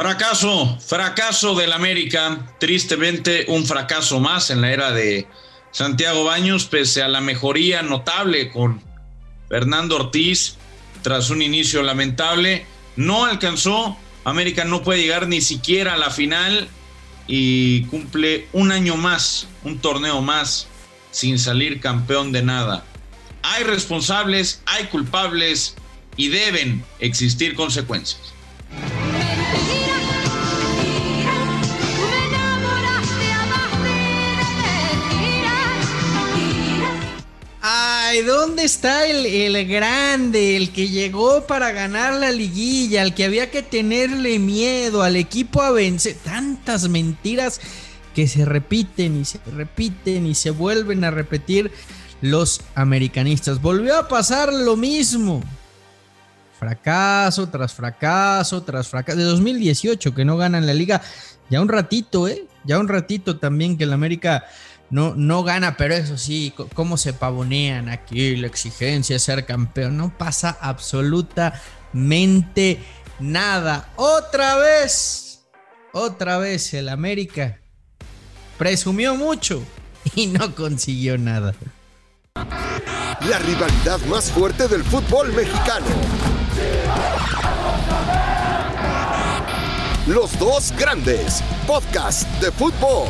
Fracaso, fracaso del América. Tristemente, un fracaso más en la era de Santiago Baños, pese a la mejoría notable con Fernando Ortiz tras un inicio lamentable. No alcanzó. América no puede llegar ni siquiera a la final y cumple un año más, un torneo más, sin salir campeón de nada. Hay responsables, hay culpables y deben existir consecuencias. Ay, ¿dónde está el, grande, el que llegó para ganar la liguilla, al que había que tenerle miedo, al equipo a vencer? Tantas mentiras que se repiten y se repiten y se vuelven a repetir los americanistas. Volvió a pasar lo mismo. Fracaso tras fracaso tras fracaso. De 2018 que no ganan la liga. Ya un ratito, ¿eh? Ya un ratito también que el América no, no gana, pero eso sí, cómo se pavonean aquí, la exigencia de ser campeón. No pasa absolutamente nada. Otra vez, otra vez el América presumió mucho y no consiguió nada. La rivalidad más fuerte del fútbol mexicano. Los dos grandes, podcast de fútbol.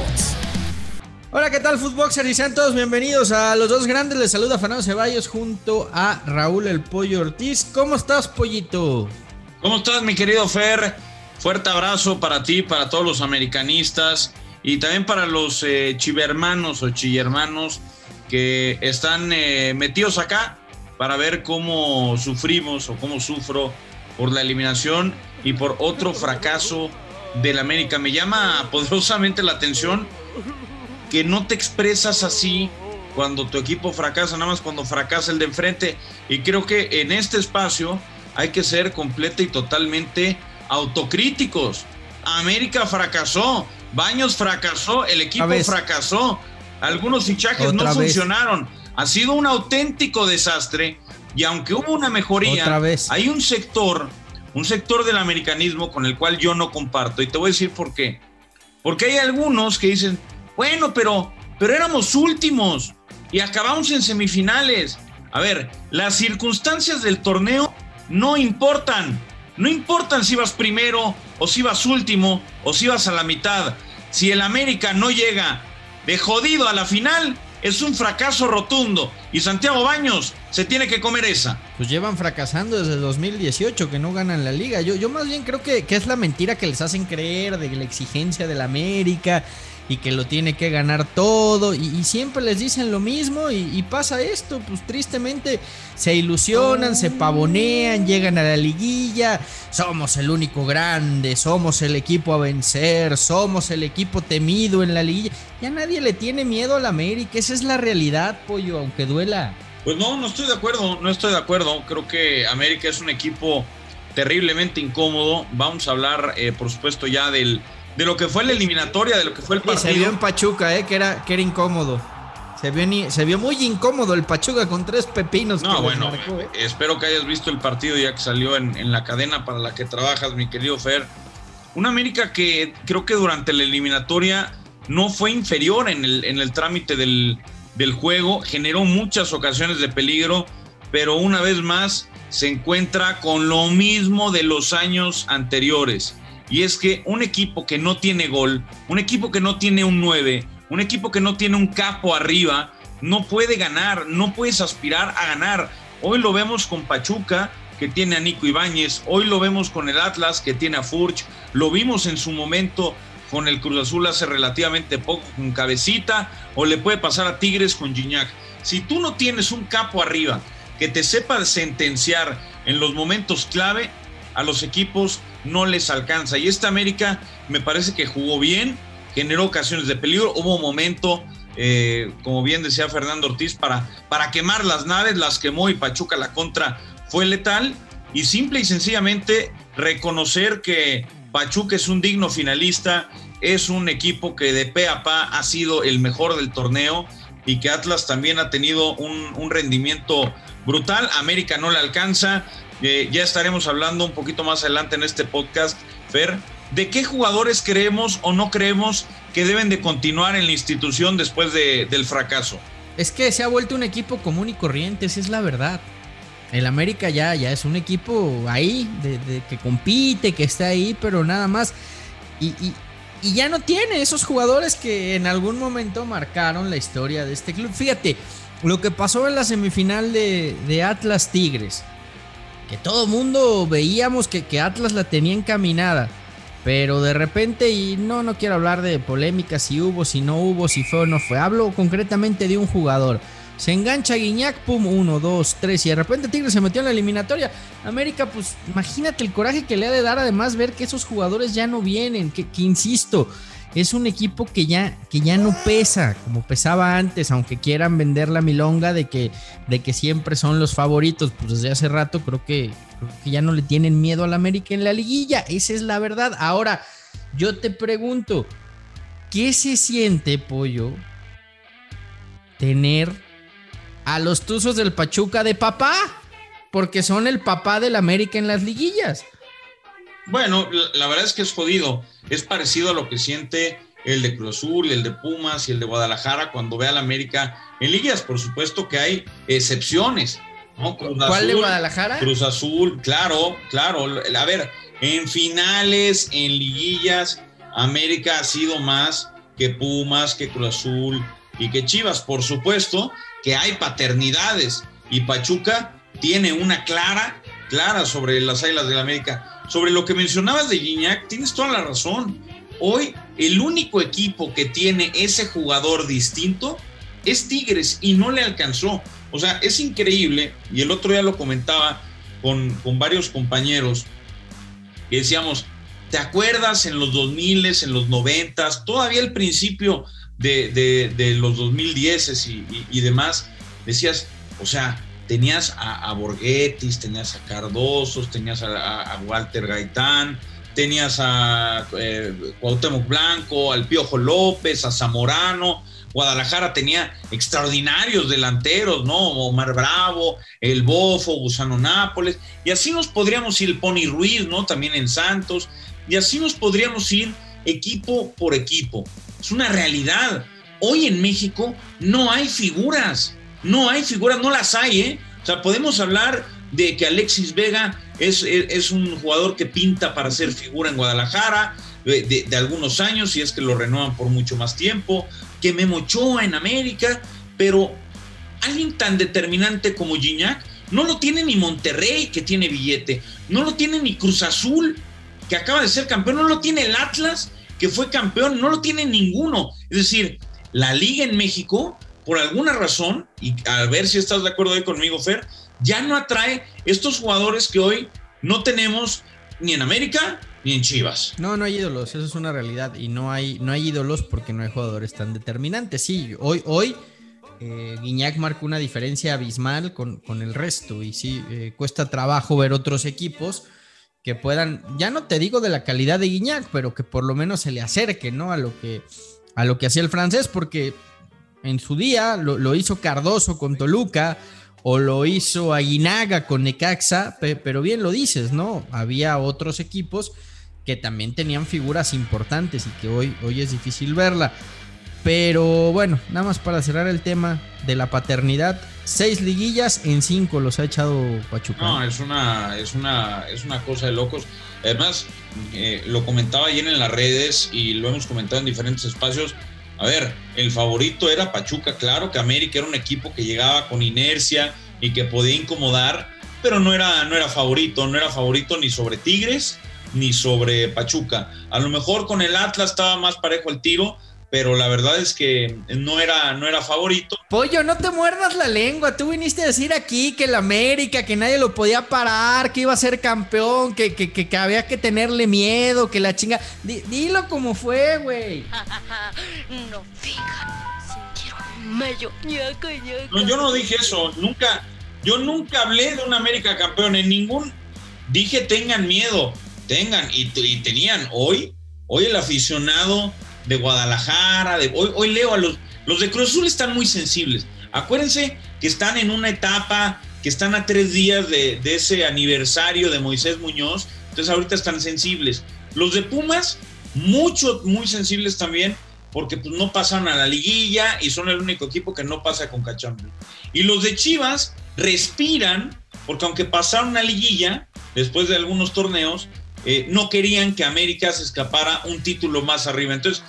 Hola, ¿qué tal, Footboxer y Santos? Bienvenidos a los dos grandes. Les saluda Fernando Ceballos junto a Raúl El Pollo Ortiz. ¿Cómo estás, Pollito? ¿Cómo estás, mi querido Fer? Fuerte abrazo para ti, para todos los americanistas y también para los eh, chivermanos o chillermanos que están eh, metidos acá para ver cómo sufrimos o cómo sufro por la eliminación y por otro fracaso del América. Me llama poderosamente la atención que no te expresas así cuando tu equipo fracasa, nada más cuando fracasa el de enfrente. Y creo que en este espacio hay que ser completa y totalmente autocríticos. América fracasó, Baños fracasó, el equipo fracasó, algunos fichajes no funcionaron. Ha sido un auténtico desastre y aunque hubo una mejoría, hay un sector, un sector del americanismo con el cual yo no comparto y te voy a decir por qué. Porque hay algunos que dicen, bueno, pero, pero éramos últimos y acabamos en semifinales. A ver, las circunstancias del torneo no importan. No importan si vas primero o si vas último o si vas a la mitad. Si el América no llega de jodido a la final, es un fracaso rotundo. Y Santiago Baños se tiene que comer esa. Pues llevan fracasando desde 2018 que no ganan la liga. Yo, yo más bien creo que, que es la mentira que les hacen creer de la exigencia del América y que lo tiene que ganar todo y, siempre les dicen lo mismo y, pasa esto, pues tristemente se ilusionan, se pavonean, llegan a la liguilla, somos el único grande, somos el equipo a vencer, somos el equipo temido en la liguilla, ya nadie le tiene miedo a la América, esa es la realidad, pollo, aunque duela. Pues no, no estoy de acuerdo, no estoy de acuerdo, creo que América es un equipo terriblemente incómodo, vamos a hablar eh, por supuesto ya del de lo que fue la eliminatoria, de lo que fue el partido. se vio en Pachuca, eh, que, era, que era incómodo. Se vio, se vio muy incómodo el Pachuca con tres pepinos. No, bueno, eh. espero que hayas visto el partido ya que salió en, la cadena para la que trabajas, mi querido Fer. Una América que creo que durante la eliminatoria no fue inferior en el, en el trámite del, del juego, generó muchas ocasiones de peligro, pero una vez más se encuentra con lo mismo de los años anteriores y es que un equipo que no tiene gol, un equipo que no tiene un 9, un equipo que no tiene un capo arriba, no puede ganar, no puedes aspirar a ganar. Hoy lo vemos con Pachuca, que tiene a Nico Ibáñez, hoy lo vemos con el Atlas, que tiene a Furch, lo vimos en su momento con el Cruz Azul hace relativamente poco con Cabecita, o le puede pasar a Tigres con Gignac. Si tú no tienes un capo arriba que te sepa sentenciar en los momentos clave, a los equipos no les alcanza. Y esta América me parece que jugó bien, generó ocasiones de peligro, hubo un momento, eh, como bien decía Fernando Ortiz, para, para quemar las naves, las quemó y Pachuca la contra fue letal. Y simple y sencillamente reconocer que Pachuca es un digno finalista, es un equipo que de pe a pa ha sido el mejor del torneo y que Atlas también ha tenido un, un rendimiento brutal. América no le alcanza, ya estaremos hablando un poquito más adelante en este podcast, Fer, de qué jugadores creemos o no creemos que deben de continuar en la institución después del fracaso. Es que se ha vuelto un equipo común y corriente, esa es la verdad. El América ya, ya es un equipo ahí, de, que compite, que está ahí, pero nada más. Y, ya no tiene esos jugadores que en algún momento marcaron la historia de este club. Fíjate, lo que pasó en la semifinal de, Atlas Tigres, que todo mundo veíamos que, que Atlas la tenía encaminada. Pero de repente, y no, no quiero hablar de polémicas, si hubo, si no hubo, si fue o no fue. Hablo concretamente de un jugador. Se engancha Guiñac, pum, uno, dos, tres, y de repente Tigre se metió en la eliminatoria. América, pues imagínate el coraje que le ha de dar además ver que esos jugadores ya no vienen, que, que insisto, es un equipo que ya, que ya no pesa como pesaba antes, aunque quieran vender la milonga de que, de que siempre son los favoritos. Pues desde hace rato creo que, que ya no le tienen miedo al América en la liguilla. Esa es la verdad. Ahora, yo te pregunto, ¿qué se siente, pollo, tener a los Tuzos del Pachuca de papá? Porque son el papá del América en las liguillas. Bueno, la, verdad es que es jodido. Es parecido a lo que siente el de Cruz Azul, el de Pumas y el de Guadalajara cuando ve al América en ligas. Por supuesto que hay excepciones. ¿Cuál de Guadalajara? Cruz Azul, claro, claro. A ver, en finales, en liguillas, América ha sido más que Pumas, que Cruz Azul y que Chivas. Por supuesto que hay paternidades y Pachuca tiene una clara, clara sobre las Águilas del la América sobre lo que mencionabas de Gignac, tienes toda la razón. Hoy el único equipo que tiene ese jugador distinto es Tigres y no le alcanzó. O sea, es increíble, y el otro día lo comentaba con, varios compañeros, que decíamos, ¿te acuerdas en los 2000, en los 90, todavía el principio de, los 2010 y, y demás? Decías, o sea, tenías a, a tenías a Cardosos, tenías a, Walter Gaitán, tenías a eh, Cuauhtémoc Blanco, al Piojo López, a Zamorano. Guadalajara tenía extraordinarios delanteros, ¿no? Omar Bravo, el Bofo, Gusano Nápoles, y así nos podríamos ir Pony Ruiz, ¿no? También en Santos, y así nos podríamos ir equipo por equipo. Es una realidad. Hoy en México no hay figuras. No hay figuras, no las hay, ¿eh? O sea, podemos hablar de que Alexis Vega es, es, un jugador que pinta para ser figura en Guadalajara de, algunos años, y es que lo renuevan por mucho más tiempo, que Memo Ochoa en América, pero alguien tan determinante como Gignac no lo tiene ni Monterrey, que tiene billete, no lo tiene ni Cruz Azul, que acaba de ser campeón, no lo tiene el Atlas, que fue campeón, no lo tiene ninguno. Es decir, la liga en México por alguna razón, y a ver si estás de acuerdo ahí conmigo, Fer, ya no atrae estos jugadores que hoy no tenemos ni en América ni en Chivas. No, no hay ídolos, eso es una realidad. Y no hay, no hay ídolos porque no hay jugadores tan determinantes. Sí, hoy, hoy eh, Guiñac marca una diferencia abismal con, con el resto. Y sí, eh, cuesta trabajo ver otros equipos que puedan, ya no te digo de la calidad de Guiñac, pero que por lo menos se le acerque, ¿no? A lo que, a lo que hacía el francés, porque en su día, lo, hizo Cardoso con Toluca o lo hizo Aguinaga con Necaxa, pero bien lo dices, ¿no? Había otros equipos que también tenían figuras importantes y que hoy, hoy es difícil verla. Pero bueno, nada más para cerrar el tema de la paternidad, seis liguillas en cinco los ha echado Pachuca. No, es una, es una, es una cosa de locos. Además, eh, lo comentaba ayer en las redes y lo hemos comentado en diferentes espacios a ver, el favorito era Pachuca, claro que América era un equipo que llegaba con inercia y que podía incomodar, pero no era, no era favorito, no era favorito ni sobre Tigres ni sobre Pachuca. A lo mejor con el Atlas estaba más parejo el tiro, pero la verdad es que no era, no era favorito. Pollo, no te muerdas la lengua. Tú viniste a decir aquí que el América, que nadie lo podía parar, que iba a ser campeón, que, que, había que tenerle miedo, que la chinga. dilo como fue, güey. no No, yo no dije eso. Nunca, yo nunca hablé de un América campeón. En ningún. Dije tengan miedo. Tengan. Y, y tenían. Hoy, hoy el aficionado de Guadalajara, de, hoy, hoy leo a los, los de Cruz Azul están muy sensibles. Acuérdense que están en una etapa, que están a tres días de, ese aniversario de Moisés Muñoz, Entonces ahorita están sensibles. Los de Pumas, mucho, muy sensibles también, porque pues, no pasan a la liguilla y son el único equipo que no pasa con Cachambre. Y los de Chivas respiran, porque aunque pasaron a liguilla, después de algunos torneos, eh, no querían que América se escapara un título más arriba. Entonces,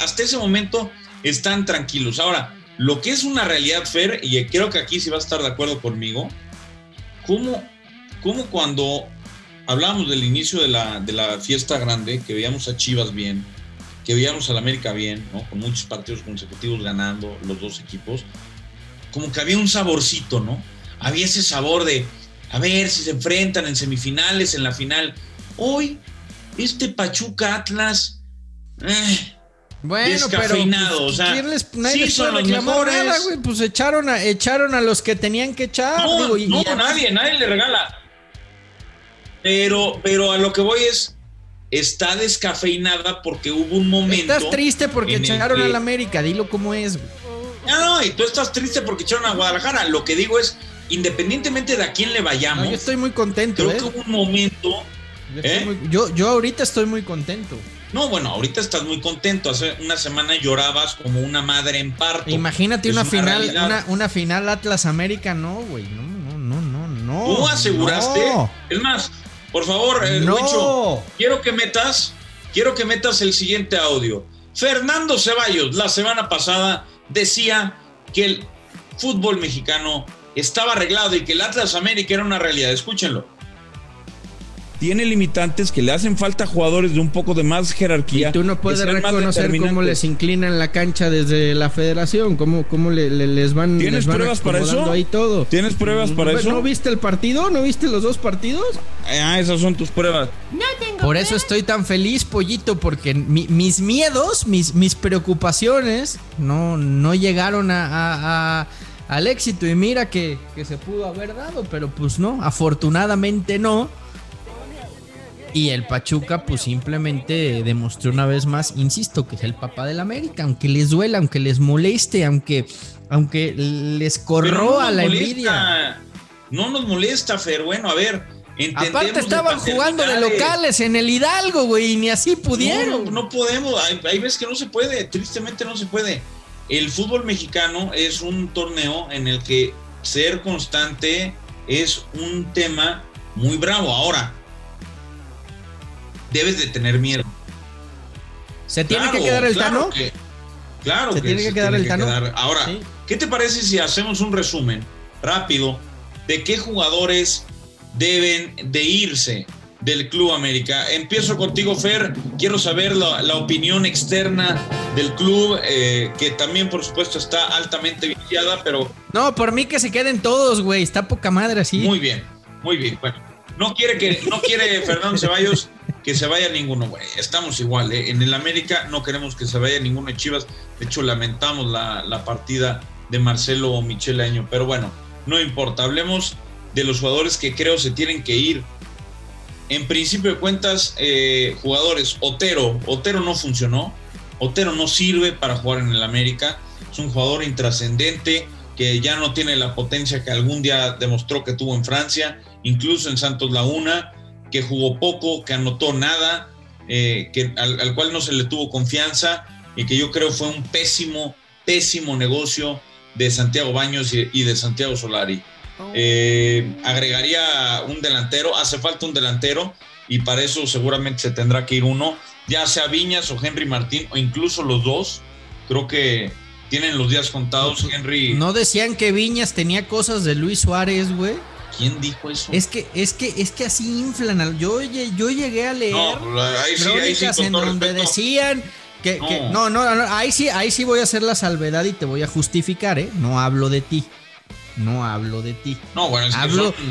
hasta ese momento están tranquilos. Ahora, lo que es una realidad, Fer, y creo que aquí sí va a estar de acuerdo conmigo, ¿cómo, cómo cuando hablábamos del inicio de la, de la fiesta grande, que veíamos a Chivas bien, que veíamos al América bien, con muchos partidos consecutivos ganando los dos equipos, como que había un saborcito, ¿no? Había ese sabor de, a ver si se enfrentan en semifinales, en la final. Hoy, este Pachuca Atlas, eh, bueno, descafeinado, pero, pues, o sea, nadie sí son los mejores. Nada, güey, pues echaron a, echaron a los que tenían que echar. No, digo, no nadie, nadie le regala. Pero, pero a lo que voy es, está descafeinada porque hubo un momento. Estás triste porque echaron a la América, dilo cómo es. No, no, y tú estás triste porque echaron a Guadalajara. Lo que digo es, independientemente de a quién le vayamos. yo estoy muy contento. Creo ¿eh? que hubo un momento. ¿Eh? Yo, yo, ahorita estoy muy contento. No, bueno, ahorita estás muy contento. Hace una semana llorabas como una madre en parto. Imagínate una, final, una, una, final Atlas América, no, güey. No, no, no, no, no. ¿Tú aseguraste? Es más, por favor, eh, quiero que metas, quiero que metas el siguiente audio. Fernando Ceballos, la semana pasada, decía que el fútbol mexicano estaba arreglado y que el Atlas América era una realidad. Escúchenlo tiene limitantes que le hacen falta jugadores de un poco de más jerarquía. Y tú no puedes reconocer cómo les inclinan la cancha desde la federación, cómo, cómo les van ¿Tienes pruebas para eso? ahí todo. ¿Tienes pruebas para eso? ¿No viste el partido? ¿No viste los dos partidos? Ah, esas son tus pruebas. No tengo Por eso estoy tan feliz, pollito, porque mis miedos, mis, mis preocupaciones no, no llegaron a, al éxito. Y mira que, que se pudo haber dado, pero pues no, afortunadamente no y el Pachuca, pues simplemente demostró una vez más, insisto, que es el papá del América, aunque les duela, aunque les moleste, aunque, aunque les corroa la envidia. No nos molesta, Fer. Bueno, a ver, Aparte estaban jugando de locales en el Hidalgo, güey, y ni así pudieron. No, no, podemos, hay, hay, veces que no se puede, tristemente no se puede. El fútbol mexicano es un torneo en el que ser constante es un tema muy bravo. Ahora, debes de tener miedo. ¿Se tiene que quedar el Tano? claro ¿Se tiene que quedar el Tano. Ahora, ¿qué te parece si hacemos un resumen rápido de qué jugadores deben de irse del Club América? Empiezo contigo, Fer. Quiero saber la, opinión externa del club, eh, que también, por supuesto, está altamente viciada, pero. No, por mí que se queden todos, güey. Está poca madre así. Muy bien, muy bien. Bueno, no quiere que, no quiere Fernando Ceballos que se vaya ninguno. Estamos igual, ¿eh? En el América no queremos que se vaya ninguno de Chivas. De hecho, lamentamos la, partida de Marcelo Michel Año. Pero bueno, no importa. Hablemos de los jugadores que creo se tienen que ir. En principio de cuentas, eh, jugadores, Otero, Otero no funcionó. Otero no sirve para jugar en el América. Es un jugador intrascendente que ya no tiene la potencia que algún día demostró que tuvo en Francia, incluso en Santos Laguna que jugó poco, que anotó nada, eh, que, al, cual no se le tuvo confianza y que yo creo fue un pésimo, pésimo negocio de Santiago Baños y, de Santiago Solari. Eh, agregaría un delantero, hace falta un delantero y para eso seguramente se tendrá que ir uno, ya sea Viñas o Henry Martín o incluso los dos. Creo que tienen los días contados, Henry. ¿No decían que Viñas tenía cosas de Luis Suárez, güey? ¿Quién dijo eso? Es que, es que, es que así inflan. Yo, yo llegué a leer no, ahí sí, ahí sí, en donde decían que no. no. no, ahí sí, ahí sí voy a hacer la salvedad y te voy a justificar, ¿eh? No hablo de ti. No hablo de ti. No, bueno, es hablo, que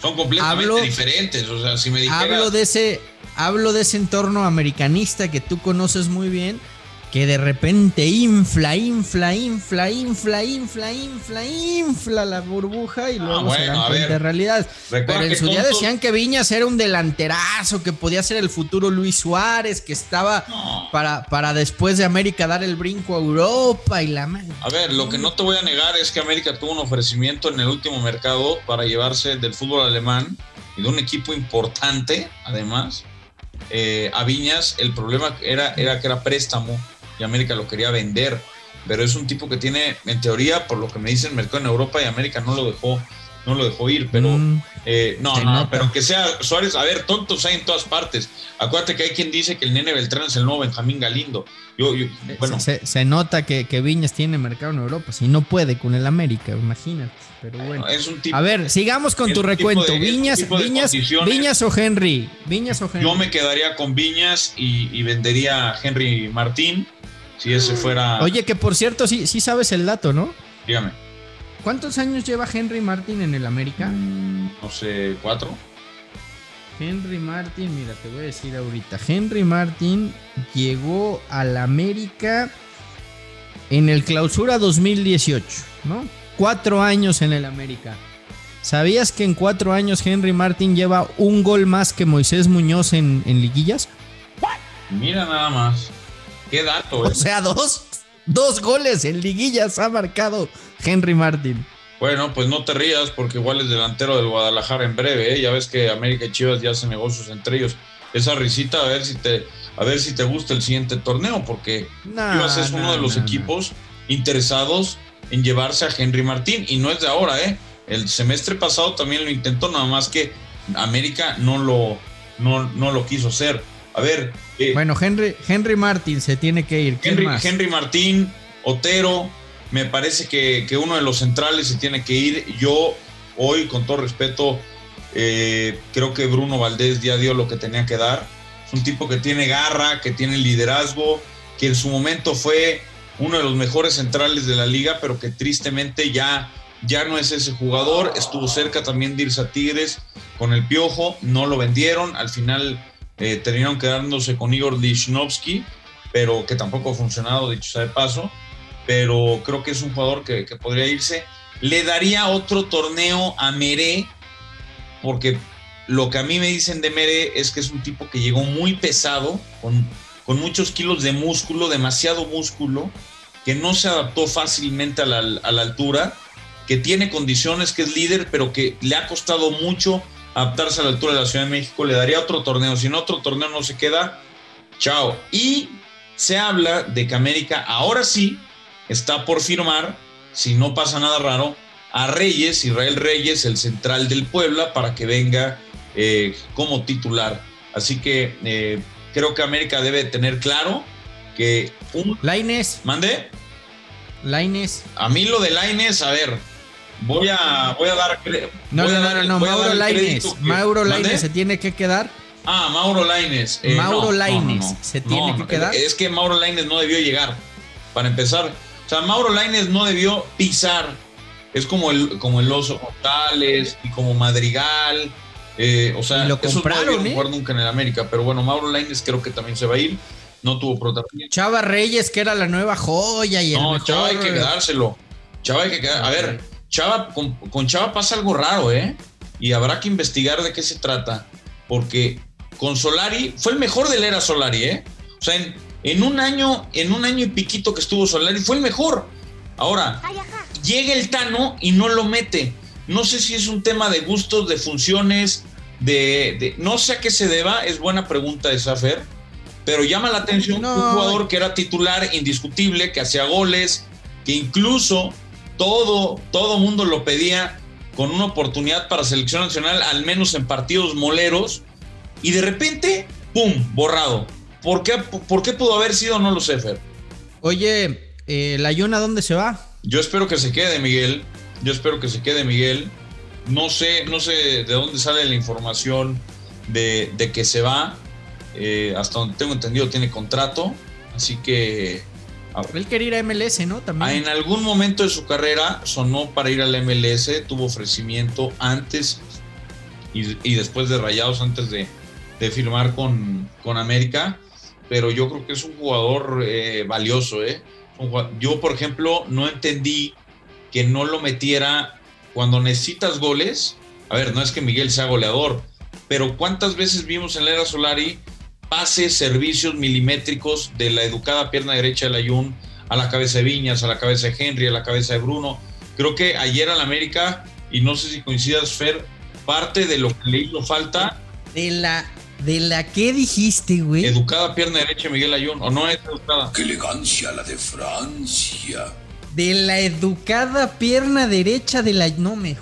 son, completamente diferentes. O sea, si me dijeras... Hablo de ese, hablo de ese entorno americanista que tú conoces muy bien que de repente infla, infla, infla, infla, infla, infla, infla la burbuja y ah, luego se dan cuenta de realidad. Pero en su día decían que Viñas era un delanterazo, que podía ser el futuro Luis Suárez, que estaba para, para después de América dar el brinco a Europa y la A ver, lo que no te voy a negar es que América tuvo un ofrecimiento en el último mercado para llevarse del fútbol alemán y de un equipo importante, además. Eh, a Viñas el problema era, era que era préstamo y América lo quería vender, pero es un tipo que tiene, en teoría, por lo que me dicen, mercado en Europa y América no lo dejó, no lo dejó ir, pero Mm, eh, no, no, nota. pero que sea Suárez, a ver, tontos hay en todas partes. Acuérdate que hay quien dice que el nene Beltrán es el nuevo Benjamín Galindo. Yo, yo- bueno, se, se nota que, que Viñas tiene mercado en Europa. Si no puede con el América, imagínate. Pero bueno. es un tipo. A ver, sigamos con tu recuento. de- Viñas, Viñas. Viñas o Henry. Viñas o Henry. Yo me quedaría con Viñas y, y vendería a Henry Martín si ese fuera. Oye, que por cierto, sí, sí sabes el dato, ¿no? dígame, ¿Cuántos años lleva Henry Martin en el América? no sé, cuatro. Henry Martin, mira, te voy a decir ahorita. Henry Martin llegó al América en el clausura 2018, ¿no? Cuatro años en el América. ¿Sabías que en cuatro años Henry Martin lleva un gol más que Moisés Muñoz en, en liguillas? Mira nada más. Qué dato, eh. O sea, dos, dos goles en liguillas ha marcado Henry Martin. Bueno, pues no te rías porque igual es delantero del Guadalajara en breve, ¿eh? Ya ves que América y Chivas ya hacen negocios entre ellos. Esa risita, a ver si te, a ver si te gusta el siguiente torneo, porque No, Chivas es uno no, de los no. equipos interesados en llevarse a Henry Martín y no es de ahora, ¿eh? El semestre pasado también lo intentó, nada más que América no lo, no, no lo quiso hacer. A ver, Bueno, Henry, Henry Martin se tiene que ir. ¿Quién Henry, más? Henry Martín, Otero, me parece que, que uno de los centrales se tiene que ir. Yo hoy, con todo respeto, eh, creo que Bruno Valdés ya dio lo que tenía que dar. Es un tipo que tiene garra, que tiene liderazgo, que en su momento fue uno de los mejores centrales de la liga, pero que tristemente ya, ya no es ese jugador. Estuvo cerca también de irse a Tigres con el Piojo, no lo vendieron. Al final eh, terminaron quedándose con Igor Lichnowsky, pero que tampoco ha funcionado, dicho sea de paso. Pero creo que es un jugador que, que podría irse. Le daría otro torneo a Meré, porque lo que a mí me dicen de Mere es que es un tipo que llegó muy pesado, con, con muchos kilos de músculo, demasiado músculo, que no se adaptó fácilmente a la, a la altura, que tiene condiciones, que es líder, pero que le ha costado mucho adaptarse a la altura de la Ciudad de México. Le daría otro torneo. Si en otro torneo no se queda, chao. Y se habla de que América ahora sí está por firmar, si no pasa nada raro, a Reyes, Israel Reyes, el central del Puebla, para que venga eh, como titular. Así que eh, creo que América debe tener claro que un... Laines, ¿Mande? Laines. A mí lo de Laines, a ver, voy a, voy a dar... No, voy no, a no, dar- Mauro Laines. Mauro. Laines se tiene que quedar. Ah, Mauro Laines. Eh, Mauro no, no. ¿se tiene que quedar? Es que Mauro Laines no debió llegar, para empezar. O sea, Mauro Laines no debió pisar. Es como el, como el Oso González y como Madrigal. eh, o sea, lo compraron, no ¿eh? jugar nunca en el América. Pero bueno, Mauro Laines creo que también se va a ir. No tuvo protagonismo. Chava Reyes, que era la nueva joya y el No, mejor- Chava hay que quedárselo. Chava hay que quedar. A ver, Chava, con, con Chava pasa algo raro, ¿eh? Y habrá que investigar de qué se trata. Porque con Solari, fue el mejor de la era Solari, ¿eh? O sea, en, en un año, en un año y piquito que estuvo Solari, fue el mejor. Ahora, llega el Tano y no lo mete. No sé si es un tema de gustos, de funciones, de, de- no sé a qué se deba, es buena pregunta de Safer, pero llama la atención No. un jugador que era titular indiscutible, que hacía goles, que incluso todo, todo mundo lo pedía con una oportunidad para selección nacional, al menos en partidos moleros, y de repente, ¡pum!, borrado. ¿Por qué, por qué pudo haber sido? No lo sé, Fer. Oye, eh, ¿la dónde se va? Yo espero que se quede Miguel. Yo espero que se quede Miguel. No sé, no sé de dónde sale la información de, de que se va. Eh, hasta donde tengo entendido tiene contrato. Así que Él quería ir a MLS, ¿no? También. en algún momento de su carrera sonó para ir al MLS. Tuvo ofrecimiento antes y, y después de Rayados, antes de, de firmar con, con América. Pero yo creo que es un jugador eh, valioso. ¿eh? Yo, por ejemplo, no entendí que no lo metiera cuando necesitas goles. A ver, no es que Miguel sea goleador, pero ¿cuántas veces vimos en la era Solari pases, servicios milimétricos de la educada pierna derecha del Ayun a la cabeza de Viñas, a la cabeza de Henry, a la cabeza de Bruno? Creo que ayer al América, y no sé si coincidas, Fer, parte de lo que le hizo falta. De la, de la que dijiste, güey. Educada pierna derecha Miguel Ayun, o no es educada. ¡Qué elegancia la de Francia! De la educada pierna derecha de la. No me.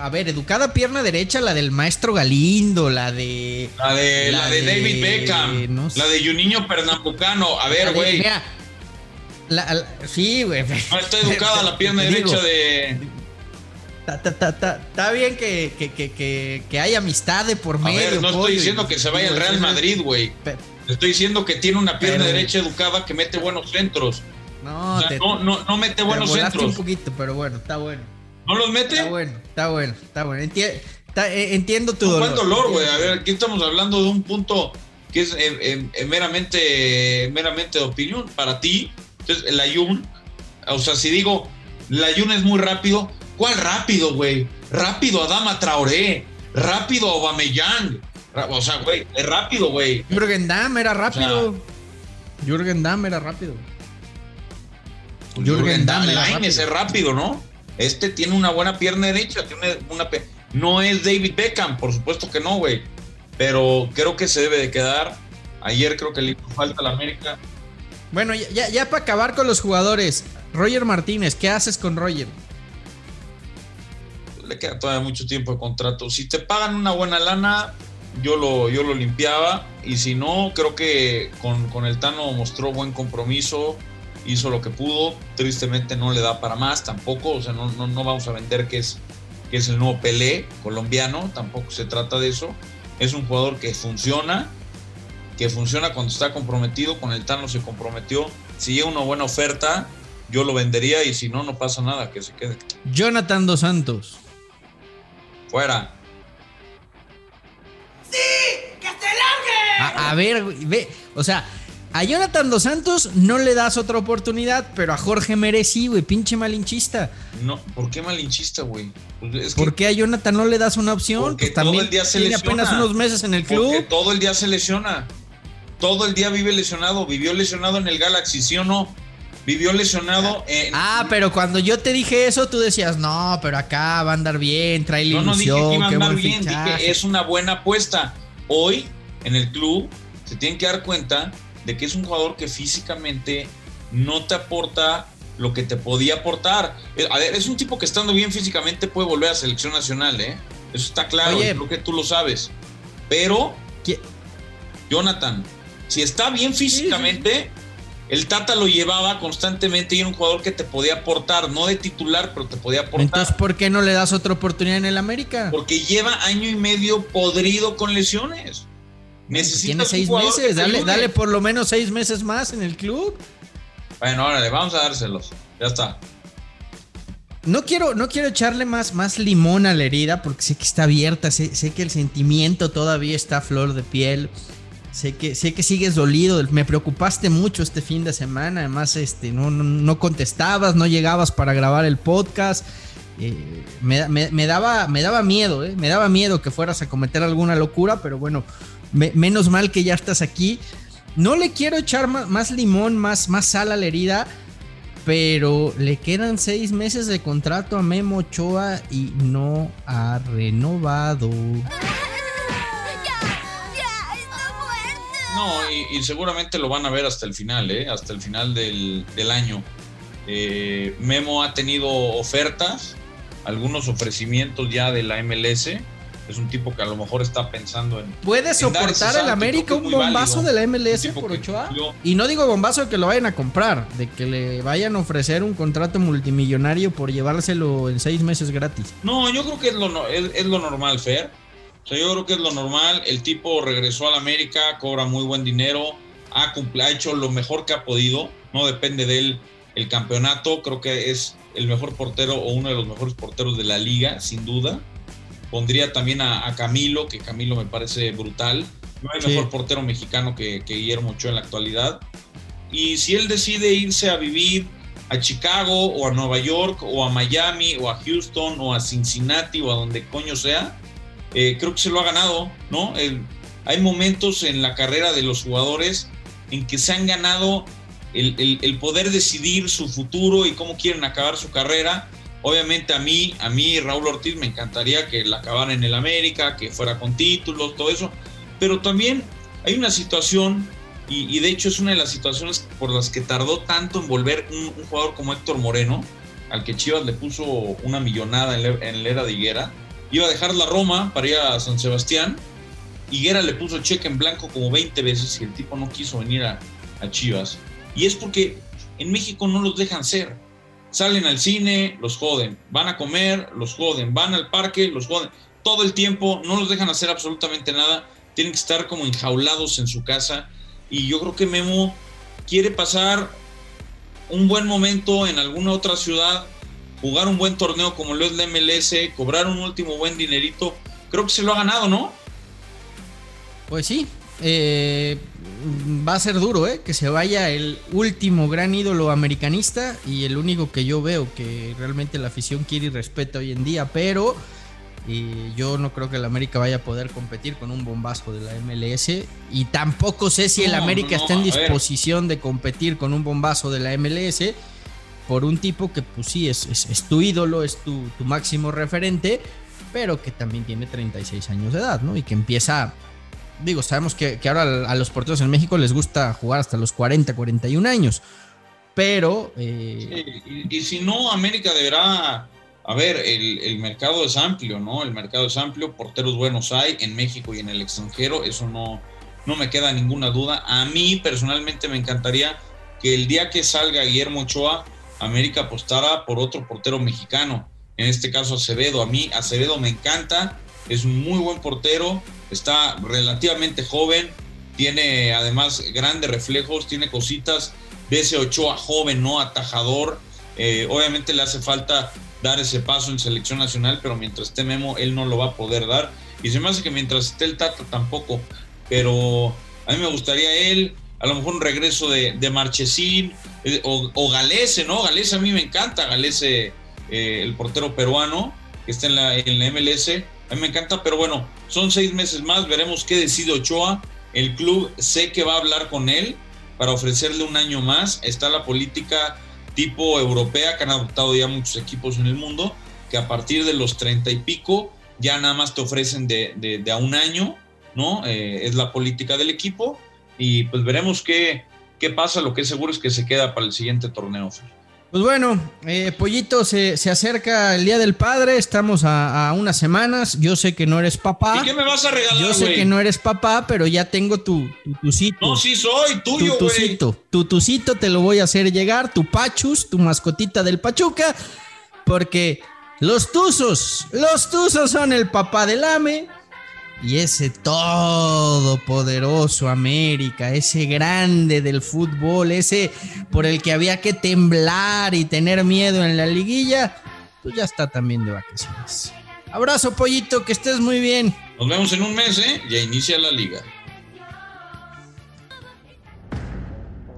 A ver, educada pierna derecha, la del maestro Galindo, la de. La de, la de, David Beckham, la de Juninho Pernambucano. A ver, güey. sí, güey. No está educada la pierna derecha de. Está bien que, que, que, hay amistad de por medio. A ver, no estoy diciendo que se vaya al Real Madrid, güey. Estoy diciendo que tiene una pierna derecha educada que mete buenos centros. No, no, no, mete buenos centros. un poquito, pero bueno, está bueno. ¿No los mete? Está bueno, está bueno, está bueno. Eh, entiendo tu dolor. ¿Cuál dolor, güey? A ver, aquí estamos hablando de un punto que es eh, eh, meramente, meramente de opinión. Para ti, entonces, el Ayun, o sea, si digo, el Ayun es muy rápido, ¿cuál rápido, güey? Rápido Adama Traoré, rápido Aubameyang. O sea, güey, es rápido, güey. Jürgen Damm era rápido. Jürgen Damm era rápido. Jürgen Damm es rápido, ¿no? Este tiene una buena pierna derecha, tiene una no es David Beckham, por supuesto que no, güey. Pero creo que se debe de quedar. Ayer creo que le hizo falta a la América. Bueno, ya, ya para acabar con los jugadores. Roger Martínez, ¿qué haces con Roger? Le queda todavía mucho tiempo de contrato. Si te pagan una buena lana, yo lo, yo lo limpiaba. Y si no, creo que con, con el Tano mostró buen compromiso hizo lo que pudo, tristemente no le da para más tampoco, o sea, no, no, vamos a vender que es, que es el nuevo Pelé colombiano, tampoco se trata de eso, es un jugador que funciona, que funciona cuando está comprometido, con el Tano se comprometió, si llega una buena oferta, yo lo vendería y si no, no pasa nada, que se quede. Jonathan Dos Santos. Fuera. ¡Sí! ¡Que se largue! A, a ver, ve, o sea, a Jonathan Dos Santos no le das otra oportunidad, pero a Jorge Mere güey, pinche malinchista. No, ¿por qué malinchista, güey? Pues ¿Por qué a Jonathan no le das una opción? Porque pues todo el día se tiene apenas unos meses en el club. Porque todo el día se lesiona. Todo el día vive lesionado. Vivió lesionado en el Galaxy, ¿sí o no? Vivió lesionado en... Ah, pero cuando yo te dije eso, tú decías, no, pero acá va a andar bien, trae la no, No, dije que iba a andar bien, dije es una buena apuesta. Hoy, en el club, se tienen que dar cuenta de que es un jugador que físicamente no te aporta lo que te podía aportar. Eh, a ver, es un tipo que estando bien físicamente puede volver a selección nacional, ¿eh? Eso está claro, creo que tú lo sabes. Pero, Jonathan, si está bien físicamente, el Tata lo llevaba constantemente y era un jugador que te podía aportar, no de titular, pero te podía aportar. Entonces, ¿por qué no le das otra oportunidad en el América? Porque lleva año y medio podrido con lesiones. Tiene seis meses, dale, dale por lo menos seis meses más en el club. Bueno, órale, vamos a dárselos. Ya está. No quiero, no quiero echarle más, más limón a la herida porque sé que está abierta, sé, que el sentimiento todavía está a flor de piel. Sé que, sé que sigues dolido, me preocupaste mucho este fin de semana, además este, no, no, contestabas, no llegabas para grabar el podcast. Eh, me, daba, me daba miedo, eh, me daba miedo que fueras a cometer alguna locura, pero bueno, menos mal que ya estás aquí. No le quiero echar más, limón, más, sal a la herida, pero le quedan seis meses de contrato a Memo Ochoa y no ha renovado. No, y, seguramente lo van a ver hasta el final, ¿eh? hasta el final del, año. Eh, Memo ha tenido ofertas, algunos ofrecimientos ya de la MLS es un tipo que a lo mejor está pensando en. ¿Puede soportar el América un bombazo de la MLS por Ochoa? Y no digo bombazo de que lo vayan a comprar, de que le vayan a ofrecer un contrato multimillonario por llevárselo en seis meses gratis. No, yo creo que es lo, es, lo normal, Fer. O sea, yo creo que es lo normal. El tipo regresó al América, cobra muy buen dinero, ha, ha hecho lo mejor que ha podido. No depende de él el campeonato. Creo que es el mejor portero o uno de los mejores porteros de la liga, sin duda. Pondría también a, Camilo, que Camilo me parece brutal. No hay mejor portero mexicano que, Guillermo Ochoa en la actualidad. Y si él decide irse a vivir a Chicago o a Nueva York o a Miami o a Houston o a Cincinnati o a donde coño sea, eh, creo que se lo ha ganado, ¿no? hay momentos en la carrera de los jugadores en que se han ganado el, el, poder decidir su futuro y cómo quieren acabar su carrera Obviamente a mí, a mí Raúl Ortiz me encantaría que la acabara en el América, que fuera con títulos, todo eso. Pero también hay una situación, y, de hecho es una de las situaciones por las que tardó tanto en volver un, jugador como Héctor Moreno, al que Chivas le puso una millonada en, en la era de Higuera. Iba a dejar la Roma para ir a San Sebastián. Higuera le puso cheque en blanco como 20 veces y el tipo no quiso venir a, a Chivas. Y es porque en México no los dejan ser. Salen al cine, los joden. Van a comer, los joden. Van al parque, los joden. Todo el tiempo no los dejan hacer absolutamente nada. Tienen que estar como enjaulados en su casa. Y yo creo que Memo quiere pasar un buen momento en alguna otra ciudad, jugar un buen torneo como lo es la MLS, cobrar un último buen dinerito. Creo que se lo ha ganado, ¿no? Pues sí, eh, va a ser duro, ¿eh? Que se vaya el último gran ídolo americanista y el único que yo veo que realmente la afición quiere y respeta hoy en día, pero yo no creo que el América vaya a poder competir con un bombazo de la MLS y tampoco sé si el América está en disposición de competir con un bombazo de la MLS por un tipo que pues sí es, es, tu ídolo, es tu, tu máximo referente, pero que también tiene 36 años de edad, ¿no? Y que empieza digo, sabemos que, ahora a los porteros en México les gusta jugar hasta los 40, 41 años. Pero. Eh, y, si no, América deberá. A ver, el, mercado es amplio, ¿no? El mercado es amplio, porteros buenos hay en México y en el extranjero, eso no, no me queda ninguna duda. A mí personalmente me encantaría que el día que salga Guillermo Ochoa, América apostara por otro portero mexicano, en este caso Acevedo. A mí Acevedo me encanta, es un muy buen portero, está relativamente joven, tiene además grandes reflejos, tiene cositas de ese Ochoa joven, no atajador. Eh, obviamente le hace falta dar ese paso en selección nacional, pero mientras esté Memo, él no lo va a poder dar. Y se me hace que mientras esté el Tata tampoco. Pero a mí me gustaría él, a lo mejor un regreso de, de Marchesín eh, o, Galese, ¿no? Galese a mí me encanta, Galese, eh, el portero peruano que está en la, en la MLS a mí me encanta, pero bueno, son seis meses más, veremos qué decide Ochoa. El club sé que va a hablar con él para ofrecerle un año más. Está la política tipo europea que han adoptado ya muchos equipos en el mundo, que a partir de los treinta y pico ya nada más te ofrecen de, a un año, ¿no? Eh, es la política del equipo y pues veremos qué, qué pasa. Lo que es seguro es que se queda para el siguiente torneo. Pues bueno, eh, Pollito, se, acerca el Día del Padre, estamos a, unas semanas, yo sé que no eres papá. ¿Y qué me vas a regalar, Yo sé que no eres papá, pero ya tengo tu, tu No, sí soy, tuyo, tu tucito, tu tucito te lo voy a hacer llegar, tu pachus, tu mascotita del Pachuca, porque los tuzos, los tuzos son el papá del AME, y ese todopoderoso América, ese grande del fútbol, ese por el que había que temblar y tener miedo en la liguilla, pues ya está también de vacaciones. Abrazo, pollito, que estés muy bien. Nos vemos en un mes, ¿eh? Ya inicia la liga.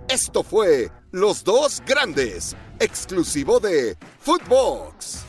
Esto fue Los Dos Grandes, exclusivo de Footbox.